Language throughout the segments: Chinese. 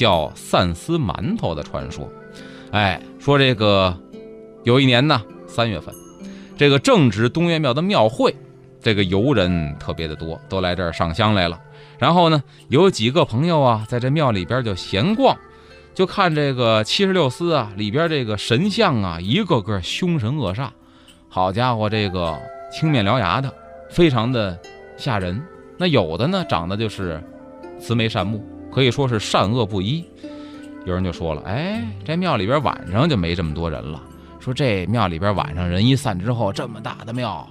叫散丝馒头的传说。哎，说这个有一年呢，三月份，这个正值东岳庙的庙会，这个游人特别的多，都来这儿上香来了。然后呢，有几个朋友啊，在这庙里边就闲逛。就看这个七十六司啊，里边这个神像啊，一个个凶神恶煞，好家伙，这个青面獠牙的，非常的吓人。那有的呢，长得就是慈眉善目，可以说是善恶不一。有人就说了，哎，这庙里边晚上就没这么多人了。说这庙里边晚上人一散之后，这么大的庙，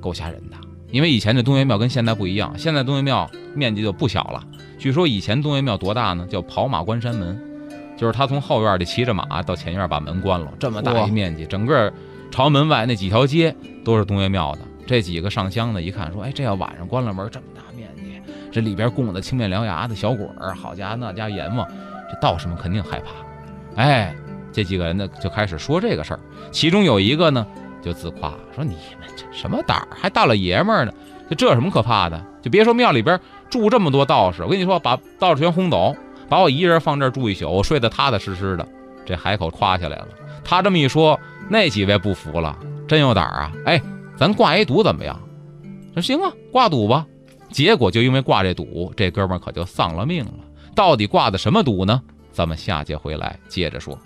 够吓人的。因为以前这东岳庙跟现在不一样，现在东岳庙面积就不小了。据说以前东岳庙多大呢？叫跑马关山门。就是他从后院里骑着马到前院把门关了，这么大一面积，整个朝门外那几条街都是东岳庙的。这几个上香的一看说：“哎，这要晚上关了门，这么这里边供的青面獠牙的小鬼儿，好家伙，那家阎王，这道士们肯定害怕。”哎，这几个人呢就开始说这个事儿，其中有一个呢就自夸说：“你们这什么胆儿，还大老爷们儿呢？就这有什么可怕的？就别说庙里边住这么多道士，我跟你说，把道士全轰走。”把我一人放这儿住一宿，我睡得踏踏实实的，这海口夸起来了。他这么一说，那几位不服了，真有胆儿啊！哎，咱挂一赌怎么样？说行啊，挂赌吧。结果就因为挂这赌，这哥们可就丧了命了。到底挂的什么赌呢？咱们下节回来接着说。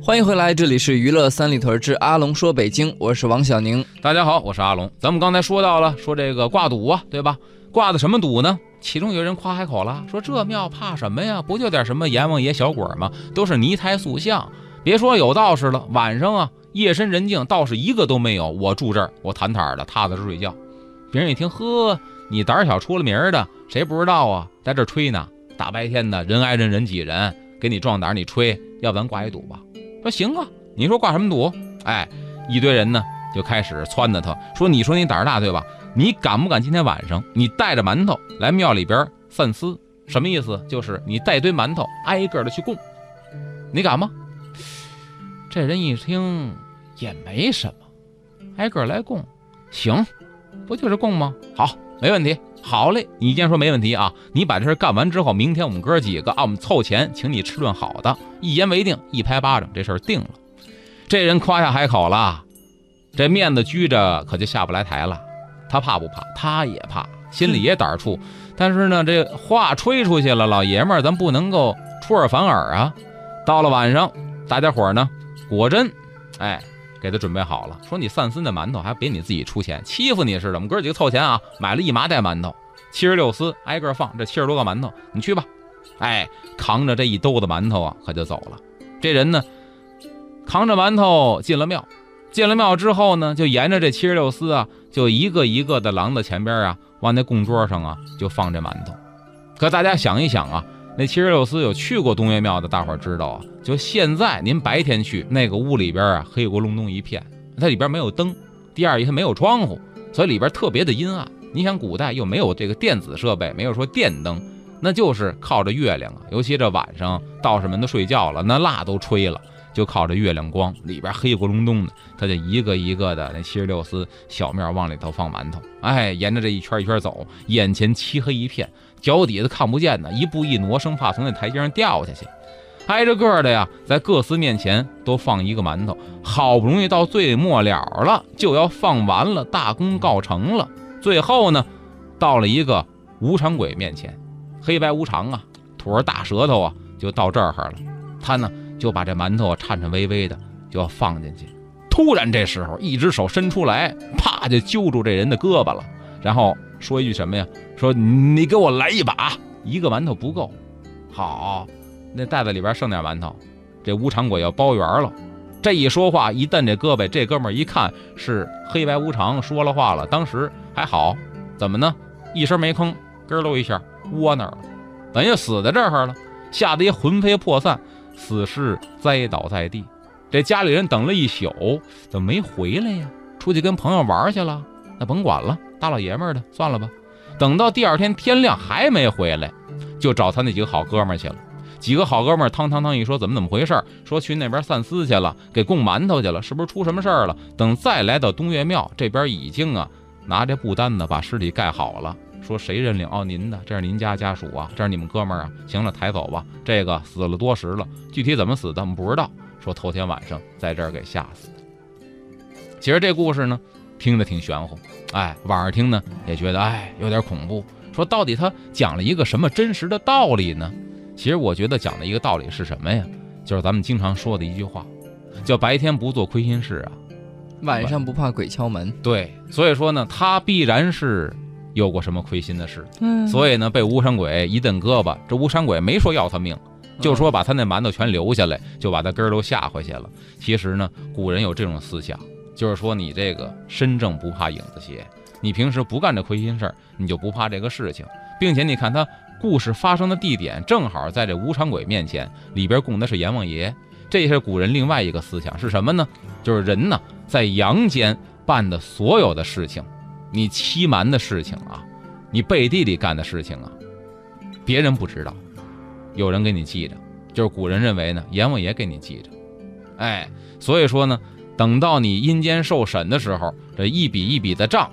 欢迎回来，这里是娱乐三里屯之阿龙说北京，我是王小宁。大家好，我是阿龙。咱们刚才说到了，说这个挂赌啊，对吧？挂的什么赌呢？其中有人夸海口了，说这庙怕什么呀？不就点什么阎王爷小鬼吗？都是泥胎塑像。别说有道士了，晚上啊，夜深人静，道士一个都没有。我住这儿，我坦坦的踏踏实睡觉。别人一听，呵，你胆小出了名的，谁不知道啊？在这吹呢，大白天的，人挨人人挤人，给你壮胆，你吹，要不咱挂一赌吧？说行啊，你说挂什么赌？哎，一堆人呢就开始撺掇他，说你说你胆大对吧？你敢不敢今天晚上你带着馒头来庙里边散丝？什么意思？就是你带堆馒头挨个的去供，你敢吗？这人一听也没什么，挨个来供，行，不就是供吗？好，没问题。好嘞，你既然说没问题啊，你把这事干完之后，明天我们哥几个啊，我们凑钱请你吃顿好的，一言为定，一拍巴掌，这事儿定了。这人夸下海口了，这面子拘着，可就下不来台了。他怕不怕？他也怕，心里也胆怵。但是呢，这话吹出去了，老爷们儿，咱不能够出尔反尔啊。到了晚上，大家伙儿呢，果真，哎，给他准备好了，说你散丝那馒头还别你自己出钱，欺负你似的。我们哥几个凑钱啊，买了一麻袋馒头，七十六丝，挨个放，这七十多个馒头，你去吧。哎，扛着这一兜子馒头啊，可就走了。这人呢，扛着馒头进了庙。进了庙之后呢，就沿着这七十六丝啊，就一个一个的廊子前边啊，往那供桌上啊，就放这馒头。可大家想一想啊，那七十六寺有去过东岳庙的，大伙儿知道啊。就现在您白天去那个屋里边啊，黑咕隆咚一片，它里边没有灯，第二一它没有窗户，所以里边特别的阴暗。你想古代又没有这个电子设备，没有说电灯，那就是靠着月亮啊。尤其这晚上道士们都睡觉了，那蜡都吹了。就靠着月亮光，里边黑咕隆咚的，他就一个一个的那七十六丝小面往里头放馒头，哎，沿着这一圈一圈走，眼前漆黑一片，脚底子看不见呢，一步一挪，生怕从那台阶上掉下去。挨着个的呀，在各司面前都放一个馒头，好不容易到最末了了，就要放完了，大功告成了。最后呢，到了一个无常鬼面前，黑白无常啊，吐着大舌头啊，就到这儿了。他呢就把这馒头颤颤巍巍的就要放进去。突然这时候，一只手伸出来，啪就揪住这人的胳膊了，然后说一句什么呀？说你给我来一把，一个馒头不够。好，那袋子里边剩点馒头，这无常鬼要包圆了。这一说话，一蹬这胳膊，这哥们儿一看是黑白无常说了话了。当时还好，怎么呢？一声没吭，咯喽一下窝那儿了，等于死在这儿了，吓得也魂飞魄散，死尸栽倒在地。这家里人等了一宿，怎么没回来呀？出去跟朋友玩去了？那甭管了，大老爷们的，算了吧。等到第二天天亮还没回来，就找他那几个好哥们去了。几个好哥们，汤汤汤一说，怎么怎么回事？说去那边散丝去了，给供馒头去了，是不是出什么事儿了？等再来到东岳庙这边，已经啊拿着布单子把尸体盖好了。说谁认领？哦，您的，这是您家家属啊，这是你们哥们儿啊。行了，抬走吧。这个死了多时了，具体怎么死的我们不知道。说头天晚上在这儿给吓死的。其实这故事呢，听着挺玄乎，哎，晚上听呢也觉得哎有点恐怖。说到底他讲了一个什么真实的道理呢？其实我觉得讲的一个道理是什么呀？就是咱们经常说的一句话，叫“白天不做亏心事啊，晚上不怕鬼敲门”。对，所以说呢，他必然是有过什么亏心的事。嗯，所以呢，被吴山鬼一蹬胳膊，这吴山鬼没说要他命，就说把他那馒头全留下来，就把他根儿都吓回去了。其实呢，古人有这种思想，就是说你这个身正不怕影子斜，你平时不干这亏心事儿，你就不怕这个事情，并且你看他。故事发生的地点正好在这无常鬼面前，里边供的是阎王爷。这也是古人另外一个思想是什么呢？就是人呢在阳间办的所有的事情，你欺瞒的事情啊，你背地里干的事情啊，别人不知道，有人给你记着。就是古人认为呢，阎王爷给你记着。哎，所以说呢，等到你阴间受审的时候，这一笔一笔的账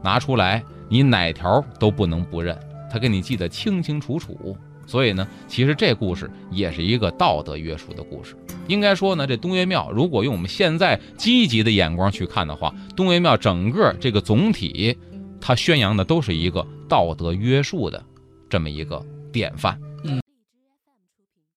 拿出来，你哪条都不能不认。他给你记得清清楚楚，所以呢，其实这故事也是一个道德约束的故事。应该说呢，这东岳庙如果用我们现在积极的眼光去看的话，东岳庙整个这个总体，它宣扬的都是一个道德约束的这么一个典范。